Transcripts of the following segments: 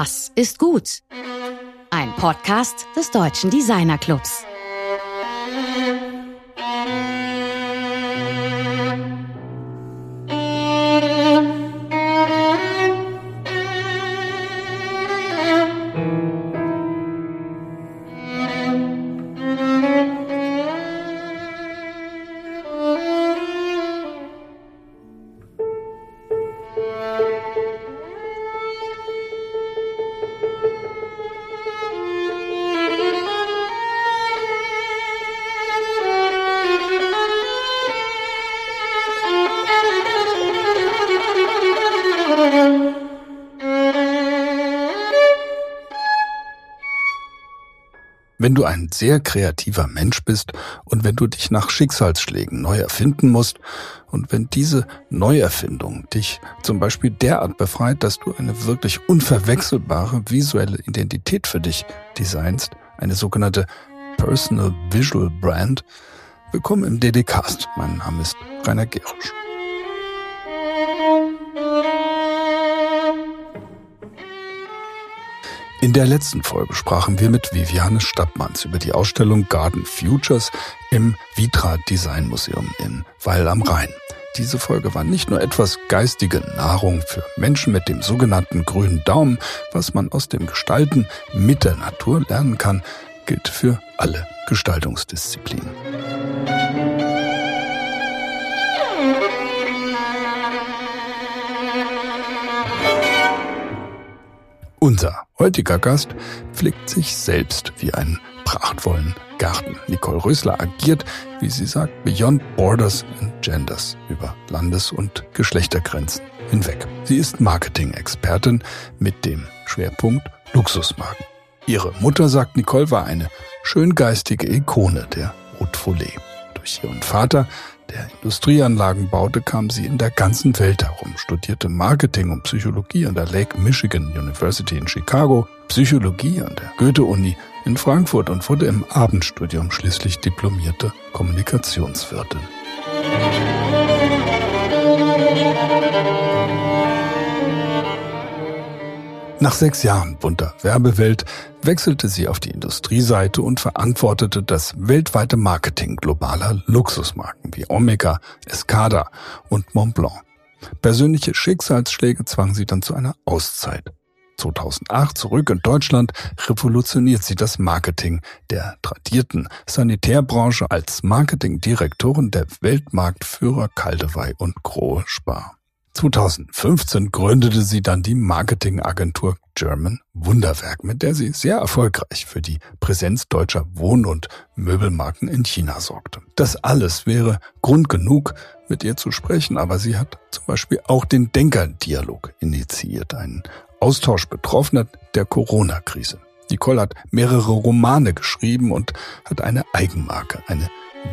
Was ist gut? Ein Podcast des Deutschen Designerclubs. Wenn du ein sehr kreativer Mensch bist und wenn du dich nach Schicksalsschlägen neu erfinden musst und wenn diese Neuerfindung dich zum Beispiel derart befreit, dass du eine wirklich unverwechselbare visuelle Identität für dich designst, eine sogenannte Personal Visual Brand, willkommen im DD-Cast. Mein Name ist Rainer Gerusch. In der letzten Folge sprachen wir mit Viviane Stadtmanns über die Ausstellung Garden Futures im Vitra Design Museum in Weil am Rhein. Diese Folge war nicht nur etwas geistige Nahrung für Menschen mit dem sogenannten grünen Daumen, was man aus dem Gestalten mit der Natur lernen kann, gilt für alle Gestaltungsdisziplinen. Unser heutiger Gast pflegt sich selbst wie einen prachtvollen Garten. Nicole Rösler agiert, wie sie sagt, beyond borders and genders, über Landes- und Geschlechtergrenzen hinweg. Sie ist Marketing-Expertin mit dem Schwerpunkt Luxusmarken. Ihre Mutter, sagt Nicole, war eine schöngeistige Ikone der Haute Volée. Durch ihren Vater der Industrieanlagen baute, kam sie in der ganzen Welt herum, studierte Marketing und Psychologie an der Lake Michigan University in Chicago, Psychologie an der Goethe-Uni in Frankfurt und wurde im Abendstudium schließlich diplomierte Kommunikationswirtin. Nach sechs Jahren bunter Werbewelt wechselte sie auf die Industrieseite und verantwortete das weltweite Marketing globaler Luxusmarken wie Omega, Escada und Montblanc. Persönliche Schicksalsschläge zwangen sie dann zu einer Auszeit. 2008 zurück in Deutschland revolutioniert sie das Marketing der tradierten Sanitärbranche als Marketingdirektorin der Weltmarktführer Kaldewey und Grohe Spar. 2015 gründete sie dann die Marketingagentur German Wunderwerk, mit der sie sehr erfolgreich für die Präsenz deutscher Wohn- und Möbelmarken in China sorgte. Das alles wäre Grund genug, mit ihr zu sprechen, aber sie hat zum Beispiel auch den Denkerdialog initiiert, einen Austausch Betroffener der Corona-Krise. Nicole hat mehrere Romane geschrieben und hat eine Eigenmarke, eine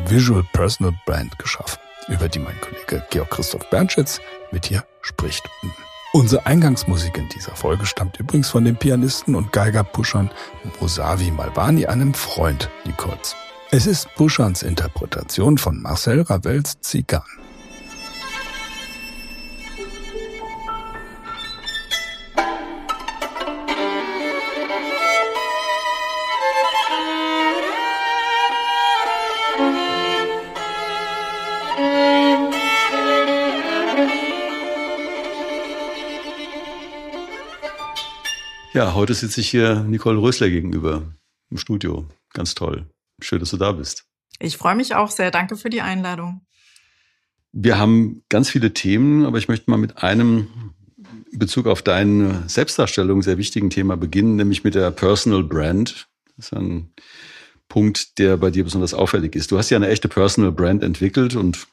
Visual Personal Brand geschaffen, über die mein Kollege Georg Christoph Bernschitz mit ihr spricht. Unsere Eingangsmusik in dieser Folge stammt übrigens von dem Pianisten und Geiger Pushan Mosavi Malvani, einem Freund Nicoles. Es ist Pushans Interpretation von Marcel Ravels Zigan. Ja, heute sitze ich hier Nicole Rösler gegenüber im Studio. Ganz toll. Schön, dass du da bist. Ich freue mich auch sehr. Danke für die Einladung. Wir haben ganz viele Themen, aber ich möchte mal mit einem in Bezug auf deine Selbstdarstellung sehr wichtigen Thema beginnen, nämlich mit der Personal Brand. Das ist ein Punkt, der bei dir besonders auffällig ist. Du hast ja eine echte Personal Brand entwickelt und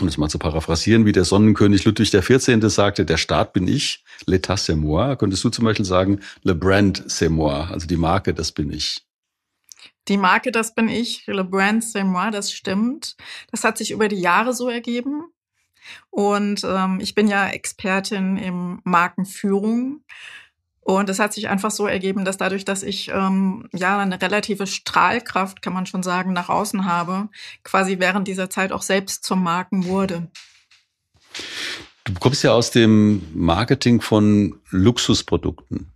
um es mal zu paraphrasieren, wie der Sonnenkönig Ludwig XIV. sagte, der Staat bin ich, l'état c'est moi, könntest du zum Beispiel sagen, le brand c'est moi, also die Marke, das bin ich. Die Marke, das bin ich, le brand c'est moi, das stimmt. Das hat sich über die Jahre so ergeben. Und ähm, ich bin ja Expertin im Markenführung und es hat sich einfach so ergeben, dass dadurch, dass ich ähm, ja eine relative Strahlkraft, kann man schon sagen, nach außen habe, quasi während dieser Zeit auch selbst zum Marken wurde. Du kommst ja aus dem Marketing von Luxusprodukten.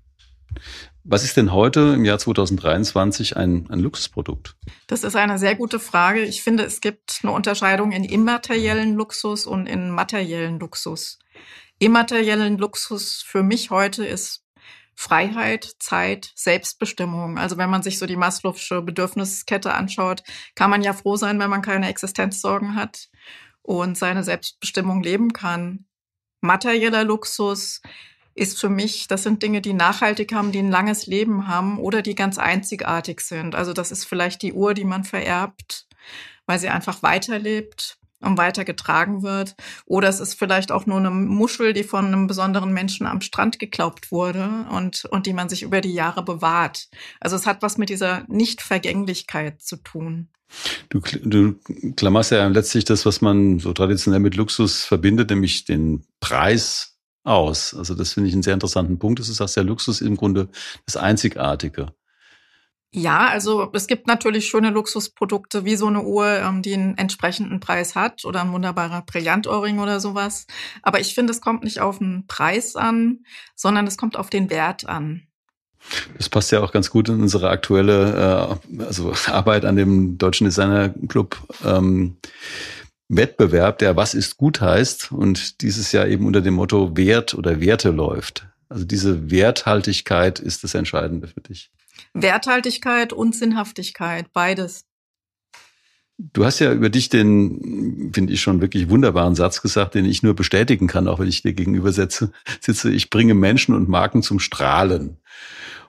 Was ist denn heute im Jahr 2023 ein, ein Luxusprodukt? Das ist eine sehr gute Frage. Ich finde, es gibt eine Unterscheidung in immateriellen Luxus und in materiellen Luxus. Immateriellen Luxus für mich heute ist Freiheit, Zeit, Selbstbestimmung. Also wenn man sich so die Maslow'sche Bedürfniskette anschaut, kann man ja froh sein, wenn man keine Existenzsorgen hat und seine Selbstbestimmung leben kann. Materieller Luxus ist für mich, das sind Dinge, die nachhaltig haben, die ein langes Leben haben oder die ganz einzigartig sind. Also das ist vielleicht die Uhr, die man vererbt, weil sie einfach weiterlebt und weiter getragen wird. Oder es ist vielleicht auch nur eine Muschel, die von einem besonderen Menschen am Strand geglaubt wurde und, und die man sich über die Jahre bewahrt. Also es hat was mit dieser Nichtvergänglichkeit zu tun. Du, du klammerst ja letztlich das, was man so traditionell mit Luxus verbindet, nämlich den Preis aus. Also das finde ich einen sehr interessanten Punkt. Das ist, dass der Luxus im Grunde das Einzigartige. Ja, also es gibt natürlich schöne Luxusprodukte wie so eine Uhr, ähm, die einen entsprechenden Preis hat oder ein wunderbarer Brillantohrring oder sowas. Aber ich finde, es kommt nicht auf den Preis an, sondern es kommt auf den Wert an. Das passt ja auch ganz gut in unsere aktuelle äh, also Arbeit an dem Deutschen Designer Club. Ähm, Wettbewerb, der Was ist gut heißt und dieses Jahr eben unter dem Motto Wert oder Werte läuft. Also diese Werthaltigkeit ist das Entscheidende für dich. Werthaltigkeit und Sinnhaftigkeit, beides. Du hast ja über dich den, finde ich schon wirklich wunderbaren Satz gesagt, den ich nur bestätigen kann, auch wenn ich dir gegenüber sitze. ich bringe Menschen und Marken zum Strahlen.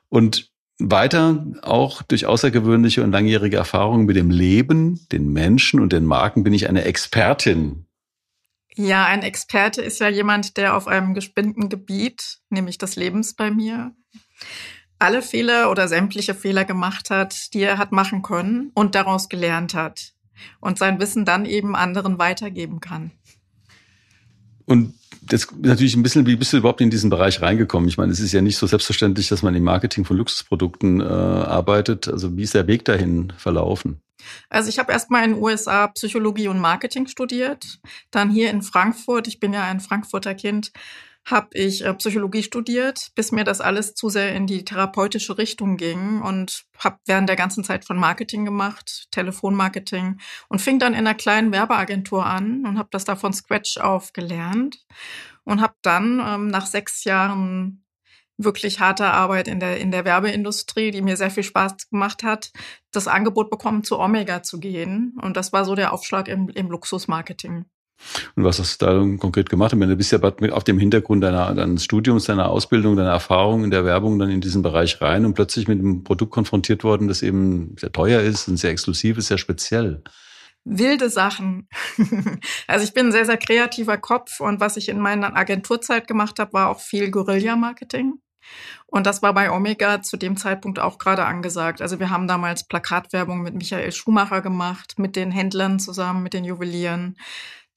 Und weiter auch durch außergewöhnliche und langjährige Erfahrungen mit dem Leben, den Menschen und den Marken bin ich eine Expertin. Ja, ein Experte ist ja jemand, der auf einem gespinnten Gebiet, nämlich des Lebens bei mir, alle Fehler oder sämtliche Fehler gemacht hat, die er hat machen können und daraus gelernt hat und sein Wissen dann eben anderen weitergeben kann. Und das ist natürlich ein bisschen, wie bist du überhaupt in diesen Bereich reingekommen? Ich meine, es ist ja nicht so selbstverständlich, dass man im Marketing von Luxusprodukten äh, arbeitet. Also wie ist der Weg dahin verlaufen? Also ich habe erstmal in den USA Psychologie und Marketing studiert, dann hier in Frankfurt, ich bin ja ein Frankfurter Kind, habe ich äh, Psychologie studiert, bis mir das alles zu sehr in die therapeutische Richtung ging und habe während der ganzen Zeit von Marketing gemacht, Telefonmarketing und fing dann in einer kleinen Werbeagentur an und habe das da von Scratch auf gelernt und habe dann ähm, nach sechs Jahren wirklich harter Arbeit in der, in der Werbeindustrie, die mir sehr viel Spaß gemacht hat, das Angebot bekommen, zu Omega zu gehen. Und das war so der Aufschlag im, im Luxusmarketing. Und was hast du da konkret gemacht? Ich meine, du bist ja auf dem Hintergrund deiner, deines Studiums, deiner Ausbildung, deiner Erfahrung in der Werbung dann in diesen Bereich rein und plötzlich mit einem Produkt konfrontiert worden, das eben sehr teuer ist und sehr exklusiv ist, sehr speziell. Wilde Sachen. also ich bin ein sehr, sehr kreativer Kopf und was ich in meiner Agenturzeit gemacht habe, war auch viel Guerilla-Marketing. Und das war bei Omega zu dem Zeitpunkt auch gerade angesagt. Also wir haben damals Plakatwerbung mit Michael Schumacher gemacht, mit den Händlern zusammen, mit den Juwelieren.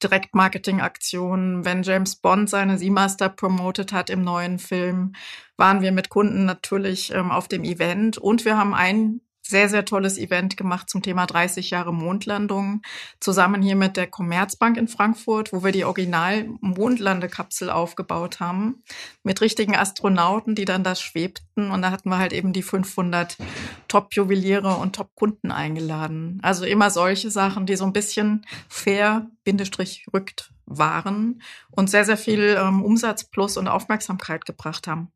Direktmarketing-Aktionen. Wenn James Bond seine Seamaster promotet hat im neuen Film, waren wir mit Kunden natürlich ähm, auf dem Event. Und wir haben ein sehr, sehr tolles Event gemacht zum Thema 30 Jahre Mondlandung, zusammen hier mit der Commerzbank in Frankfurt, wo wir die Original-Mondlandekapsel aufgebaut haben, mit richtigen Astronauten, die dann da schwebten. Und da hatten wir halt eben die 500 Top-Juweliere und Top-Kunden eingeladen. Also immer solche Sachen, die so ein bisschen fair, Bindestrich, rückt waren und sehr, sehr viel ähm, Umsatz plus und Aufmerksamkeit gebracht haben.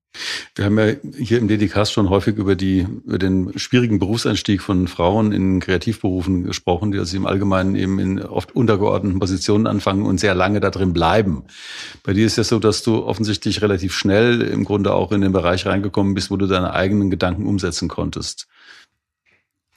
Wir haben ja hier im Dedicast schon häufig über, die, über den schwierigen Berufseinstieg von Frauen in Kreativberufen gesprochen, die also im Allgemeinen eben in oft untergeordneten Positionen anfangen und sehr lange da drin bleiben. Bei dir ist ja so, dass du offensichtlich relativ schnell im Grunde auch in den Bereich reingekommen bist, wo du deine eigenen Gedanken umsetzen konntest.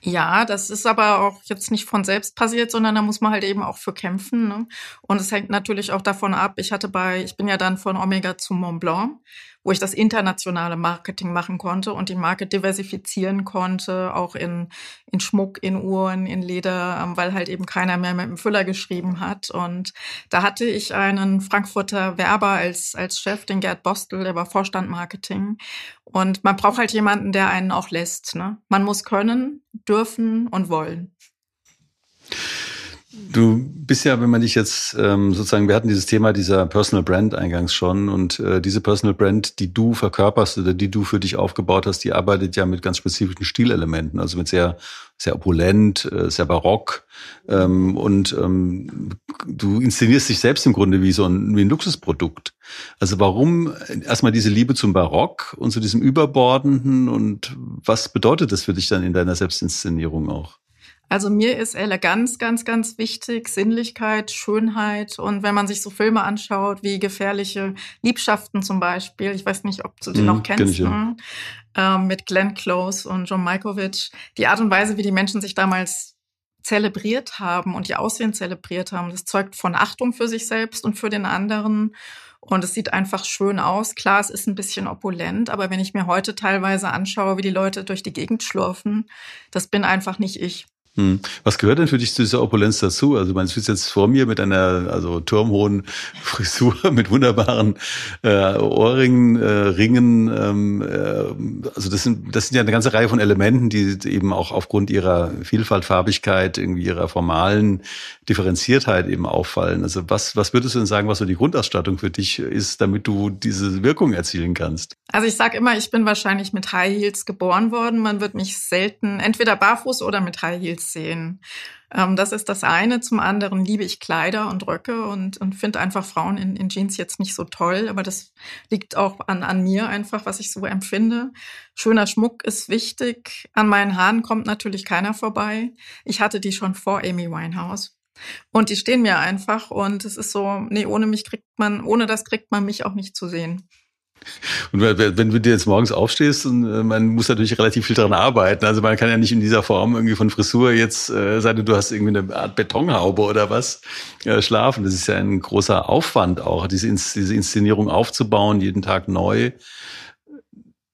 Ja, das ist aber auch jetzt nicht von selbst passiert, sondern da muss man halt eben auch für kämpfen. Ne? Und es hängt natürlich auch davon ab. Ich hatte bei, ich bin ja dann von Omega zu Mont Blanc wo ich das internationale Marketing machen konnte und die Marke diversifizieren konnte, auch in, in Schmuck, in Uhren, in Leder, ähm, weil halt eben keiner mehr mit dem Füller geschrieben hat. Und da hatte ich einen Frankfurter Werber als, als Chef, den Gerd Bostel, der war Vorstand Marketing. Und man braucht halt jemanden, der einen auch lässt. Ne? Man muss können, dürfen und wollen. Du bist ja, wenn man dich jetzt ähm, sozusagen, wir hatten dieses Thema dieser Personal Brand eingangs schon und äh, diese Personal Brand, die du verkörperst oder die du für dich aufgebaut hast, die arbeitet ja mit ganz spezifischen Stilelementen, also mit sehr sehr opulent, äh, sehr barock ähm, und ähm, du inszenierst dich selbst im Grunde wie so ein, wie ein Luxusprodukt. Also warum erstmal diese Liebe zum Barock und zu diesem Überbordenden und was bedeutet das für dich dann in deiner Selbstinszenierung auch? Also mir ist Eleganz ganz, ganz wichtig, Sinnlichkeit, Schönheit. Und wenn man sich so Filme anschaut, wie gefährliche Liebschaften zum Beispiel, ich weiß nicht, ob du den mhm, noch kennst, ich, ja. ähm, mit Glenn Close und John Malkovich, die Art und Weise, wie die Menschen sich damals zelebriert haben und ihr Aussehen zelebriert haben, das zeugt von Achtung für sich selbst und für den anderen. Und es sieht einfach schön aus. Klar, es ist ein bisschen opulent, aber wenn ich mir heute teilweise anschaue, wie die Leute durch die Gegend schlurfen, das bin einfach nicht ich. Hm. Was gehört denn für dich zu dieser Opulenz dazu? Also man sitzt jetzt vor mir mit einer also turmhohen Frisur, mit wunderbaren äh, Ohrringen, äh, Ringen. Ähm, äh, also das sind das sind ja eine ganze Reihe von Elementen, die eben auch aufgrund ihrer Vielfalt, Farbigkeit, irgendwie ihrer formalen Differenziertheit eben auffallen. Also was was würdest du denn sagen, was so die Grundausstattung für dich ist, damit du diese Wirkung erzielen kannst? Also ich sage immer, ich bin wahrscheinlich mit High Heels geboren worden. Man wird mich selten entweder barfuß oder mit High Heels sehen. Ähm, das ist das eine. Zum anderen liebe ich Kleider und Röcke und, und finde einfach Frauen in, in Jeans jetzt nicht so toll, aber das liegt auch an, an mir einfach, was ich so empfinde. Schöner Schmuck ist wichtig. An meinen Haaren kommt natürlich keiner vorbei. Ich hatte die schon vor Amy Winehouse. Und die stehen mir einfach und es ist so, nee, ohne mich kriegt man, ohne das kriegt man mich auch nicht zu sehen. Und wenn du dir jetzt morgens aufstehst, und äh, man muss natürlich relativ viel daran arbeiten. Also man kann ja nicht in dieser Form irgendwie von Frisur jetzt, äh, sei du hast irgendwie eine Art Betonhaube oder was, äh, schlafen. Das ist ja ein großer Aufwand auch, diese, diese Inszenierung aufzubauen, jeden Tag neu.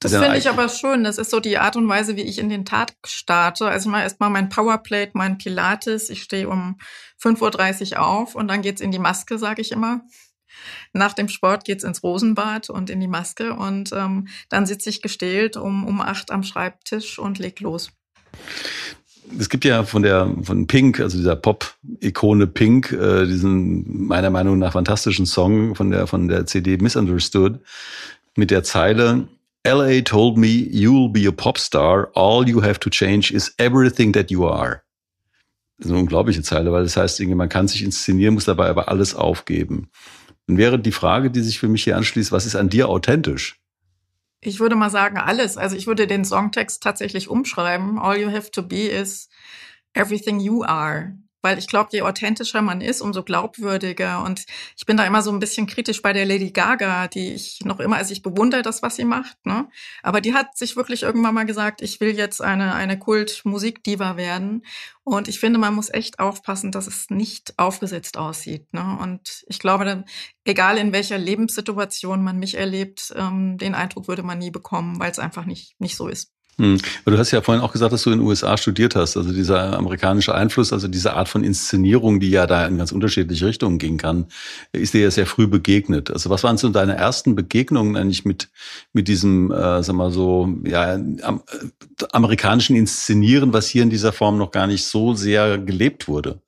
Das, das finde ich aber schön. Das ist so die Art und Weise, wie ich in den Tag starte. Also mal erstmal mein Powerplate, mein Pilates. Ich stehe um 5.30 Uhr auf und dann geht's in die Maske, sage ich immer. Nach dem Sport geht's ins Rosenbad und in die Maske und ähm, dann sitze ich gestählt um, um acht am Schreibtisch und leg los. Es gibt ja von der von Pink, also dieser Pop-Ikone Pink, äh, diesen meiner Meinung nach fantastischen Song von der von der CD Misunderstood mit der Zeile LA told me you'll be a Popstar. All you have to change is everything that you are. Das ist eine unglaubliche Zeile, weil das heißt, man kann sich inszenieren, muss dabei aber alles aufgeben. Dann wäre die Frage, die sich für mich hier anschließt, was ist an dir authentisch? Ich würde mal sagen, alles. Also ich würde den Songtext tatsächlich umschreiben. All you have to be is everything you are. Weil ich glaube, je authentischer man ist, umso glaubwürdiger. Und ich bin da immer so ein bisschen kritisch bei der Lady Gaga, die ich noch immer, also ich bewundere das, was sie macht, ne? Aber die hat sich wirklich irgendwann mal gesagt, ich will jetzt eine, eine Kult-Musikdiva werden. Und ich finde, man muss echt aufpassen, dass es nicht aufgesetzt aussieht. Ne? Und ich glaube, egal in welcher Lebenssituation man mich erlebt, ähm, den Eindruck würde man nie bekommen, weil es einfach nicht, nicht so ist. Hm. Du hast ja vorhin auch gesagt, dass du in den USA studiert hast. Also dieser amerikanische Einfluss, also diese Art von Inszenierung, die ja da in ganz unterschiedliche Richtungen gehen kann, ist dir ja sehr früh begegnet. Also was waren so deine ersten Begegnungen eigentlich mit, mit diesem, äh, sag mal so, ja, am, äh, amerikanischen Inszenieren, was hier in dieser Form noch gar nicht so sehr gelebt wurde?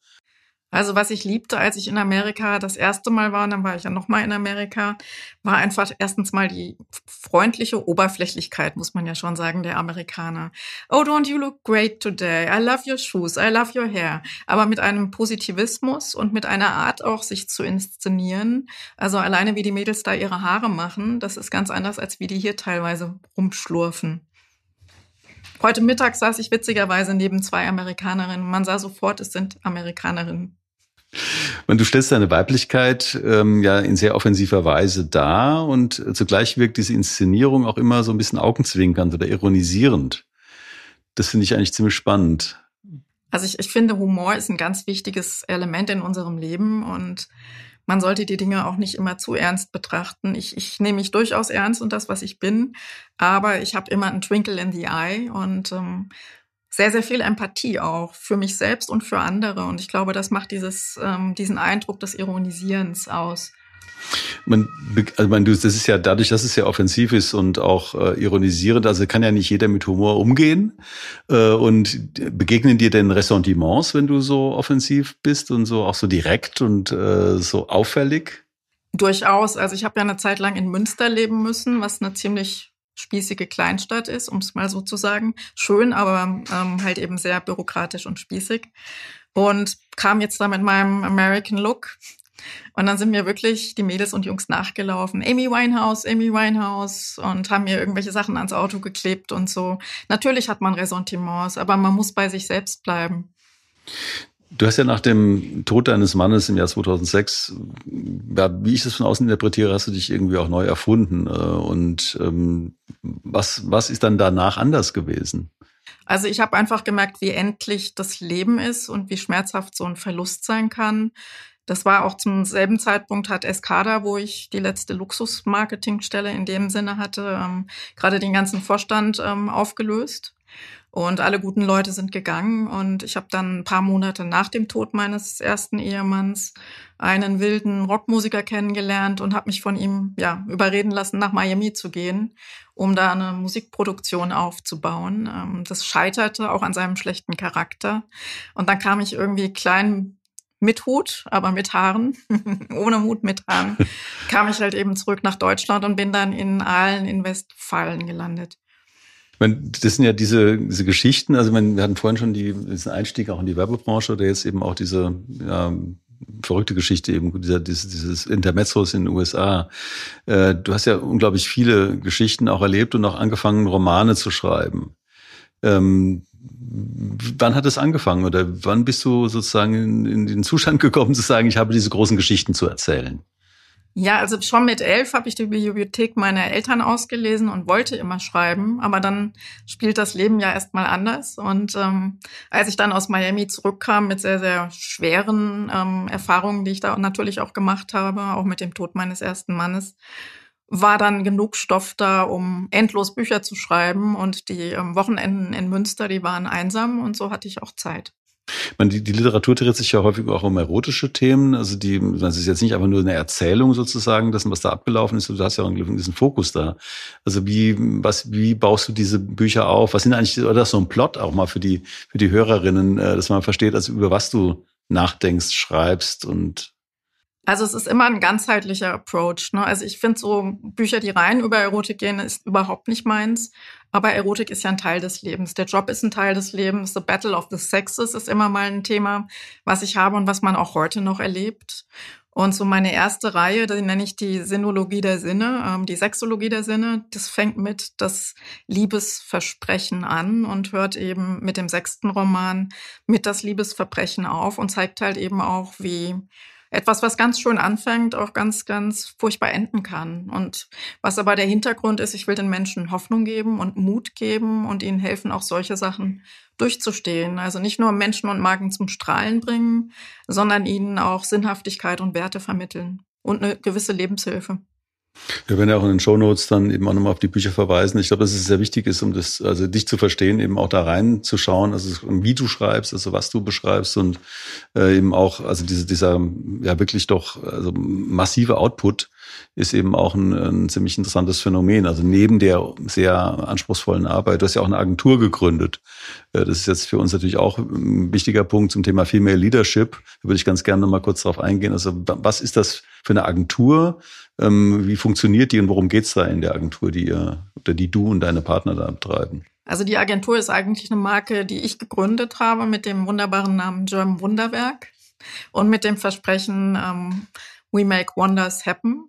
Also was ich liebte, als ich in Amerika das erste Mal war, und dann war ich ja nochmal in Amerika, war einfach erstens mal die freundliche Oberflächlichkeit, muss man ja schon sagen, der Amerikaner. Oh, don't you look great today? I love your shoes, I love your hair. Aber mit einem Positivismus und mit einer Art auch, sich zu inszenieren. Also alleine wie die Mädels da ihre Haare machen, das ist ganz anders, als wie die hier teilweise rumschlurfen. Heute Mittag saß ich witzigerweise neben zwei Amerikanerinnen. Man sah sofort, es sind Amerikanerinnen. Und du stellst deine Weiblichkeit ähm, ja in sehr offensiver Weise dar und zugleich wirkt diese Inszenierung auch immer so ein bisschen augenzwinkernd oder ironisierend. Das finde ich eigentlich ziemlich spannend. Also ich, ich finde, Humor ist ein ganz wichtiges Element in unserem Leben und man sollte die Dinge auch nicht immer zu ernst betrachten. Ich, ich nehme mich durchaus ernst und das, was ich bin, aber ich habe immer einen Twinkle in the Eye und ähm, sehr, sehr viel Empathie auch für mich selbst und für andere. Und ich glaube, das macht dieses, ähm, diesen Eindruck des Ironisierens aus. Man, also man, das ist ja dadurch, dass es ja offensiv ist und auch äh, ironisierend, also kann ja nicht jeder mit Humor umgehen. Äh, und begegnen dir denn Ressentiments, wenn du so offensiv bist und so auch so direkt und äh, so auffällig? Durchaus. Also ich habe ja eine Zeit lang in Münster leben müssen, was eine ziemlich spießige Kleinstadt ist, um es mal so zu sagen. Schön, aber ähm, halt eben sehr bürokratisch und spießig. Und kam jetzt da mit meinem American Look und dann sind mir wirklich die Mädels und Jungs nachgelaufen. Amy Winehouse, Amy Winehouse und haben mir irgendwelche Sachen ans Auto geklebt und so. Natürlich hat man Ressentiments, aber man muss bei sich selbst bleiben. Du hast ja nach dem Tod deines Mannes im Jahr 2006, ja, wie ich das von außen interpretiere, hast du dich irgendwie auch neu erfunden. Äh, und ähm, was, was ist dann danach anders gewesen? Also ich habe einfach gemerkt, wie endlich das Leben ist und wie schmerzhaft so ein Verlust sein kann. Das war auch zum selben Zeitpunkt hat Escada, wo ich die letzte Luxusmarketingstelle in dem Sinne hatte, ähm, gerade den ganzen Vorstand ähm, aufgelöst. Und alle guten Leute sind gegangen. Und ich habe dann ein paar Monate nach dem Tod meines ersten Ehemanns einen wilden Rockmusiker kennengelernt und habe mich von ihm ja überreden lassen, nach Miami zu gehen, um da eine Musikproduktion aufzubauen. Ähm, das scheiterte auch an seinem schlechten Charakter. Und dann kam ich irgendwie klein mit Hut, aber mit Haaren, ohne Hut, mit Haaren, kam ich halt eben zurück nach Deutschland und bin dann in Aalen in Westfalen gelandet. Das sind ja diese, diese Geschichten, also wir hatten vorhin schon die, diesen Einstieg auch in die Werbebranche oder jetzt eben auch diese ja, verrückte Geschichte eben, dieser, dieses, dieses Intermezzos in den USA. Äh, du hast ja unglaublich viele Geschichten auch erlebt und auch angefangen, Romane zu schreiben. Ähm, wann hat es angefangen oder wann bist du sozusagen in, in, den Zustand gekommen zu sagen, ich habe diese großen Geschichten zu erzählen? Ja, also schon mit elf habe ich die Bibliothek meiner Eltern ausgelesen und wollte immer schreiben, aber dann spielt das Leben ja erstmal anders. Und ähm, als ich dann aus Miami zurückkam mit sehr, sehr schweren ähm, Erfahrungen, die ich da natürlich auch gemacht habe, auch mit dem Tod meines ersten Mannes, war dann genug Stoff da, um endlos Bücher zu schreiben. Und die ähm, Wochenenden in Münster, die waren einsam und so hatte ich auch Zeit. Man, die, die Literatur dreht sich ja häufig auch um erotische Themen. Also die, das ist jetzt nicht einfach nur eine Erzählung sozusagen, dessen, was da abgelaufen ist. Du hast ja auch einen gewissen Fokus da. Also wie, was, wie baust du diese Bücher auf? Was sind eigentlich, oder so ein Plot auch mal für die, für die Hörerinnen, äh, dass man versteht, also über was du nachdenkst, schreibst und also es ist immer ein ganzheitlicher Approach. Ne? Also ich finde so Bücher, die rein über Erotik gehen, ist überhaupt nicht meins. Aber Erotik ist ja ein Teil des Lebens. Der Job ist ein Teil des Lebens. The Battle of the Sexes ist immer mal ein Thema, was ich habe und was man auch heute noch erlebt. Und so meine erste Reihe, die nenne ich die Sinologie der Sinne, ähm, die Sexologie der Sinne. Das fängt mit das Liebesversprechen an und hört eben mit dem sechsten Roman mit das Liebesverbrechen auf und zeigt halt eben auch, wie etwas, was ganz schön anfängt, auch ganz, ganz furchtbar enden kann. Und was aber der Hintergrund ist, ich will den Menschen Hoffnung geben und Mut geben und ihnen helfen, auch solche Sachen durchzustehen. Also nicht nur Menschen und Marken zum Strahlen bringen, sondern ihnen auch Sinnhaftigkeit und Werte vermitteln und eine gewisse Lebenshilfe. Wir werden ja auch in den Shownotes dann eben auch nochmal auf die Bücher verweisen. Ich glaube, dass es sehr wichtig ist, um das, also dich zu verstehen, eben auch da reinzuschauen, also wie du schreibst, also was du beschreibst und äh, eben auch, also diese, dieser ja wirklich doch also massive Output ist eben auch ein, ein ziemlich interessantes Phänomen. Also neben der sehr anspruchsvollen Arbeit, du hast ja auch eine Agentur gegründet. Äh, das ist jetzt für uns natürlich auch ein wichtiger Punkt zum Thema Female Leadership. Da würde ich ganz gerne nochmal kurz darauf eingehen. Also was ist das für eine Agentur? Ähm, wie funktioniert die und worum geht's da in der Agentur, die ihr oder die du und deine Partner da betreiben? Also die Agentur ist eigentlich eine Marke, die ich gegründet habe mit dem wunderbaren Namen German Wunderwerk und mit dem Versprechen ähm, We Make Wonders Happen.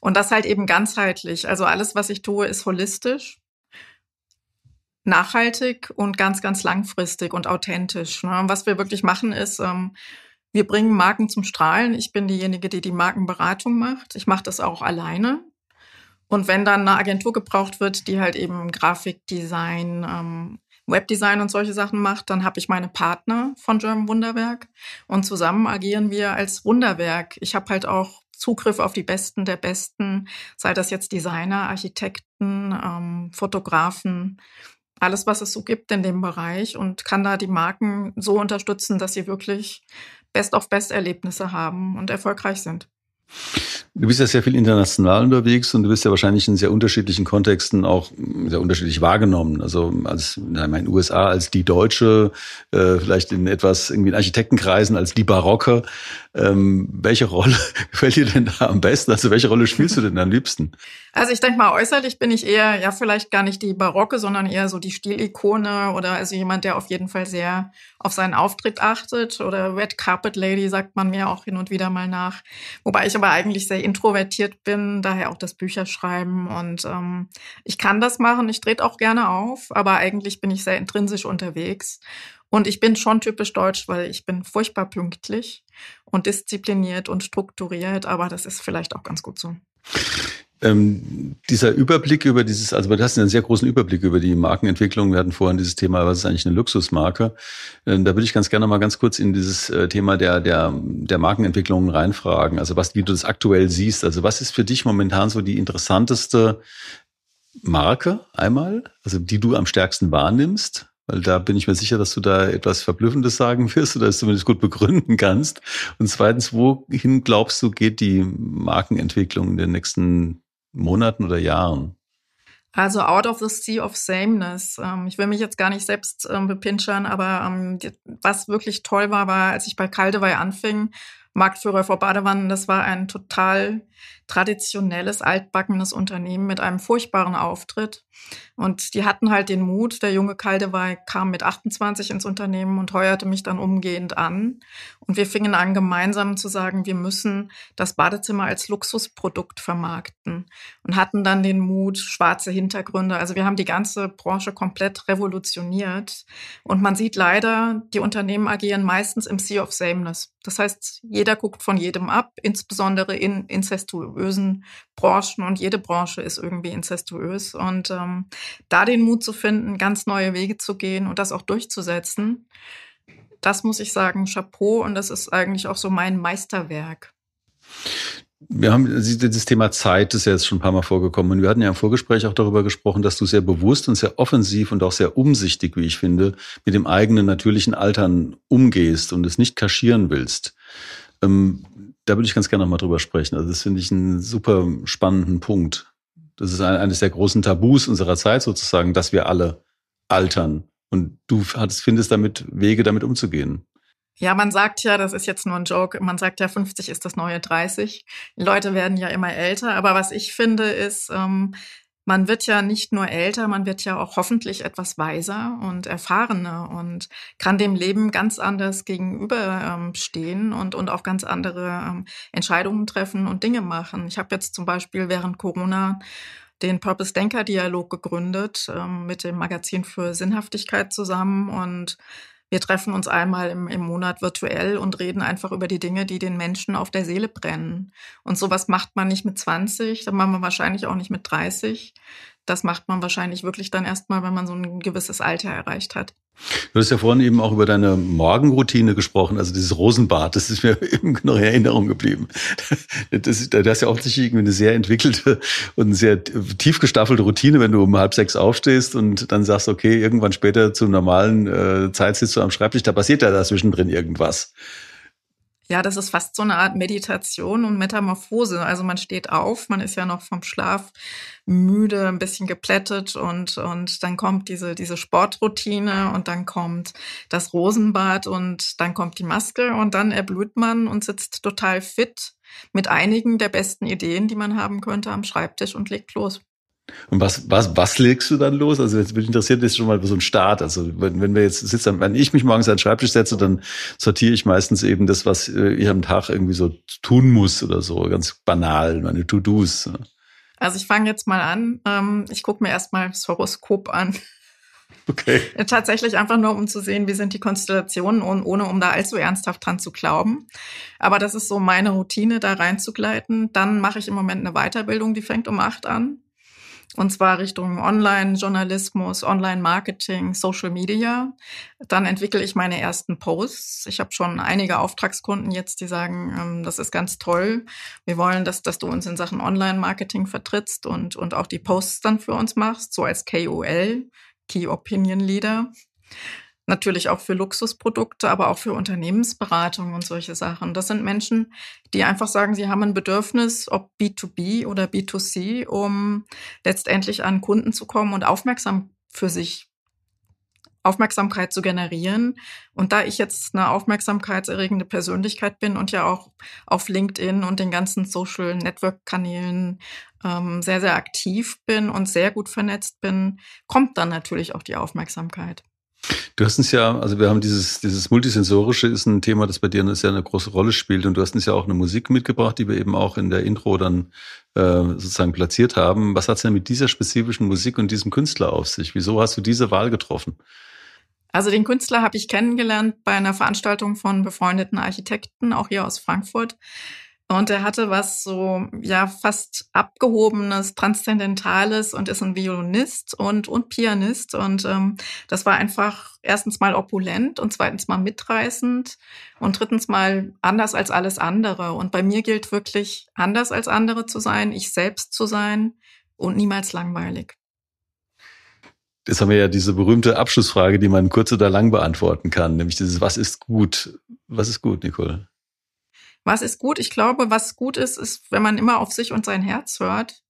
Und das halt eben ganzheitlich. Also alles, was ich tue, ist holistisch, nachhaltig und ganz, ganz langfristig und authentisch. Ne? Was wir wirklich machen ist, ähm, wir bringen Marken zum Strahlen. Ich bin diejenige, die die Markenberatung macht. Ich mache das auch alleine. Und wenn dann eine Agentur gebraucht wird, die halt eben Grafikdesign, ähm, Webdesign und solche Sachen macht, dann habe ich meine Partner von German Wunderwerk und zusammen agieren wir als Wunderwerk. Ich habe halt auch Zugriff auf die Besten der Besten, sei das jetzt Designer, Architekten, ähm, Fotografen, alles, was es so gibt in dem Bereich und kann da die Marken so unterstützen, dass sie wirklich Best-of-Best-Erlebnisse haben und erfolgreich sind. Du bist ja sehr viel international unterwegs und du bist ja wahrscheinlich in sehr unterschiedlichen Kontexten auch sehr unterschiedlich wahrgenommen. Also als in den USA als die Deutsche, äh, vielleicht in etwas irgendwie in Architektenkreisen als die Barocke. Ähm, welche Rolle gefällt dir denn da am besten? Also welche Rolle spielst du denn am liebsten? Also ich denke mal, äußerlich bin ich eher, ja, vielleicht gar nicht die Barocke, sondern eher so die Stilikone oder also jemand, der auf jeden Fall sehr auf seinen Auftritt achtet. Oder Red Carpet Lady sagt man mir auch hin und wieder mal nach. Wobei ich aber eigentlich sehr introvertiert bin, daher auch das Bücherschreiben. Und ähm, ich kann das machen, ich trete auch gerne auf, aber eigentlich bin ich sehr intrinsisch unterwegs. Und ich bin schon typisch deutsch, weil ich bin furchtbar pünktlich und diszipliniert und strukturiert, aber das ist vielleicht auch ganz gut so. Ähm, dieser Überblick über dieses, also du hast einen sehr großen Überblick über die Markenentwicklung. Wir hatten vorhin dieses Thema, was ist eigentlich eine Luxusmarke? Ähm, da würde ich ganz gerne mal ganz kurz in dieses äh, Thema der, der, der Markenentwicklung reinfragen. Also was, wie du das aktuell siehst. Also was ist für dich momentan so die interessanteste Marke einmal, also die du am stärksten wahrnimmst? Weil da bin ich mir sicher, dass du da etwas Verblüffendes sagen wirst oder es zumindest gut begründen kannst. Und zweitens, wohin glaubst du, geht die Markenentwicklung in den nächsten Monaten oder Jahren? Also out of the sea of sameness. Ähm, ich will mich jetzt gar nicht selbst ähm, bepinschern, aber ähm, was wirklich toll war, war, als ich bei Kaldewey anfing, Marktführer vor Badewannen, das war ein total traditionelles, altbackenes Unternehmen mit einem furchtbaren Auftritt. Und die hatten halt den Mut. Der junge Kaldewey kam mit 28 ins Unternehmen und heuerte mich dann umgehend an. Und wir fingen an, gemeinsam zu sagen, wir müssen das Badezimmer als Luxusprodukt vermarkten und hatten dann den Mut, schwarze Hintergründe. Also wir haben die ganze Branche komplett revolutioniert. Und man sieht leider, die Unternehmen agieren meistens im Sea of Sameness. Das heißt, jeder guckt von jedem ab, insbesondere in incestuösen Branchen und jede Branche ist irgendwie incestuös. Und ähm, da den Mut zu finden, ganz neue Wege zu gehen und das auch durchzusetzen, das muss ich sagen, Chapeau und das ist eigentlich auch so mein Meisterwerk. Wir haben das Thema Zeit, ist ja jetzt schon ein paar Mal vorgekommen. Und wir hatten ja im Vorgespräch auch darüber gesprochen, dass du sehr bewusst und sehr offensiv und auch sehr umsichtig, wie ich finde, mit dem eigenen natürlichen Altern umgehst und es nicht kaschieren willst. Ähm, da würde ich ganz gerne noch mal drüber sprechen. Also das finde ich einen super spannenden Punkt. Das ist eines der großen Tabus unserer Zeit sozusagen, dass wir alle altern. Und du findest damit Wege, damit umzugehen. Ja, man sagt ja, das ist jetzt nur ein Joke, man sagt ja, 50 ist das neue 30. Die Leute werden ja immer älter. Aber was ich finde, ist, ähm, man wird ja nicht nur älter, man wird ja auch hoffentlich etwas weiser und erfahrener und kann dem Leben ganz anders gegenüberstehen ähm, und, und auch ganz andere ähm, Entscheidungen treffen und Dinge machen. Ich habe jetzt zum Beispiel während Corona den Purpose Denker Dialog gegründet ähm, mit dem Magazin für Sinnhaftigkeit zusammen und wir treffen uns einmal im, im Monat virtuell und reden einfach über die Dinge, die den Menschen auf der Seele brennen. Und sowas macht man nicht mit 20, das macht man wahrscheinlich auch nicht mit 30. Das macht man wahrscheinlich wirklich dann erstmal, wenn man so ein gewisses Alter erreicht hat. Du hast ja vorhin eben auch über deine Morgenroutine gesprochen, also dieses Rosenbad, das ist mir eben noch in Erinnerung geblieben. Das, ist, das ist ja offensichtlich irgendwie eine sehr entwickelte und sehr tief gestaffelte Routine, wenn du um halb sechs aufstehst und dann sagst, okay, irgendwann später zum normalen äh, Zeit sitzt du am Schreibtisch, da passiert ja da zwischendrin irgendwas. Ja, das ist fast so eine Art Meditation und Metamorphose. Also man steht auf, man ist ja noch vom Schlaf müde, ein bisschen geplättet und, und dann kommt diese, diese Sportroutine und dann kommt das Rosenbad und dann kommt die Maske und dann erblüht man und sitzt total fit mit einigen der besten Ideen, die man haben könnte am Schreibtisch und legt los. Und was, was, was legst du dann los? Also jetzt bin ich interessiert, ist schon mal so ein Start. Also wenn, wenn wir jetzt sitzen, wenn ich mich morgens an den Schreibtisch setze, dann sortiere ich meistens eben das, was äh, ich am Tag irgendwie so tun muss oder so, ganz banal, meine To-Dos. Also ich fange jetzt mal an. Ähm, ich gucke mir erstmal das Horoskop an. Okay. Tatsächlich einfach nur, um zu sehen, wie sind die Konstellationen und ohne um da allzu ernsthaft dran zu glauben. Aber das ist so meine Routine, da reinzugleiten. Dann mache ich im Moment eine Weiterbildung, die fängt um acht an. Und zwar Richtung Online-Journalismus, Online-Marketing, Social Media. Dann entwickle ich meine ersten Posts. Ich habe schon einige Auftragskunden jetzt, die sagen, ähm, das ist ganz toll. Wir wollen, dass, dass du uns in Sachen Online-Marketing vertrittst und, und auch die Posts dann für uns machst, so als KOL, Key Opinion Leader. Natürlich auch für Luxusprodukte, aber auch für Unternehmensberatung und solche Sachen. Das sind Menschen, die einfach sagen, sie haben ein Bedürfnis, ob B2B oder B2C, um letztendlich an Kunden zu kommen und aufmerksam für sich Aufmerksamkeit zu generieren. Und da ich jetzt eine aufmerksamkeitserregende Persönlichkeit bin und ja auch auf LinkedIn und den ganzen Social Network Kanälen ähm, sehr, sehr aktiv bin und sehr gut vernetzt bin, kommt dann natürlich auch die Aufmerksamkeit. Du hast uns ja, also wir haben dieses, dieses Multisensorische ist ein Thema, das bei dir ja eine große Rolle spielt und du hast uns ja auch eine Musik mitgebracht, die wir eben auch in der Intro dann äh, sozusagen platziert haben. Was hat es denn mit dieser spezifischen Musik und diesem Künstler auf sich? Wieso hast du diese Wahl getroffen? Also den Künstler habe ich kennengelernt bei einer Veranstaltung von befreundeten Architekten, auch hier aus Frankfurt. Und er hatte was so, ja, fast abgehobenes, transzendentales und ist ein Violinist und, und Pianist. Und ähm, das war einfach erstens mal opulent und zweitens mal mitreißend und drittens mal anders als alles andere. Und bei mir gilt wirklich, anders als andere zu sein, ich selbst zu sein und niemals langweilig. Jetzt haben wir ja diese berühmte Abschlussfrage, die man kurz oder lang beantworten kann, nämlich dieses, was ist gut? Was ist gut, Nicole? Was ist gut? Ich glaube, was gut ist, ist, wenn man immer auf sich und sein Herz hört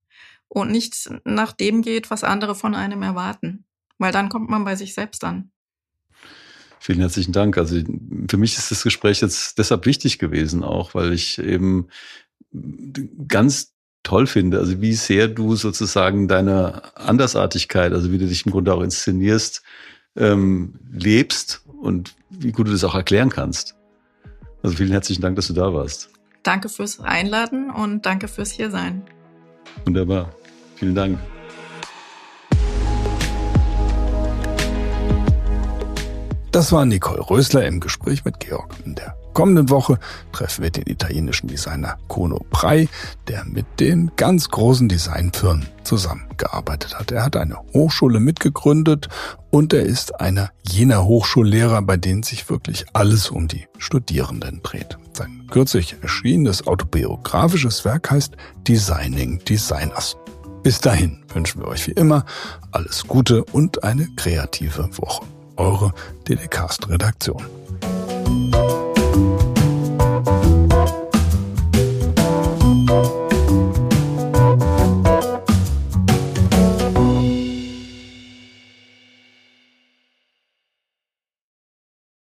und nicht nach dem geht, was andere von einem erwarten. Weil dann kommt man bei sich selbst an. Vielen herzlichen Dank. Also für mich ist das Gespräch jetzt deshalb wichtig gewesen, auch weil ich eben ganz toll finde, also wie sehr du sozusagen deine Andersartigkeit, also wie du dich im Grunde auch inszenierst, ähm, lebst und wie gut du das auch erklären kannst. Also vielen herzlichen Dank, dass du da warst. Danke fürs Einladen und danke fürs Hiersein. Wunderbar. Vielen Dank. Das war Nicole Rösler im Gespräch mit Georg. In der kommenden Woche treffen wir den italienischen Designer Kono Prei, der mit den ganz großen Designfirmen zusammengearbeitet hat. Er hat eine Hochschule mitgegründet und er ist einer jener Hochschullehrer, bei denen sich wirklich alles um die Studierenden dreht. Sein kürzlich erschienenes autobiografisches Werk heißt Designing Designers. Bis dahin wünschen wir euch wie immer alles Gute und eine kreative Woche eure Telecast-Redaktion.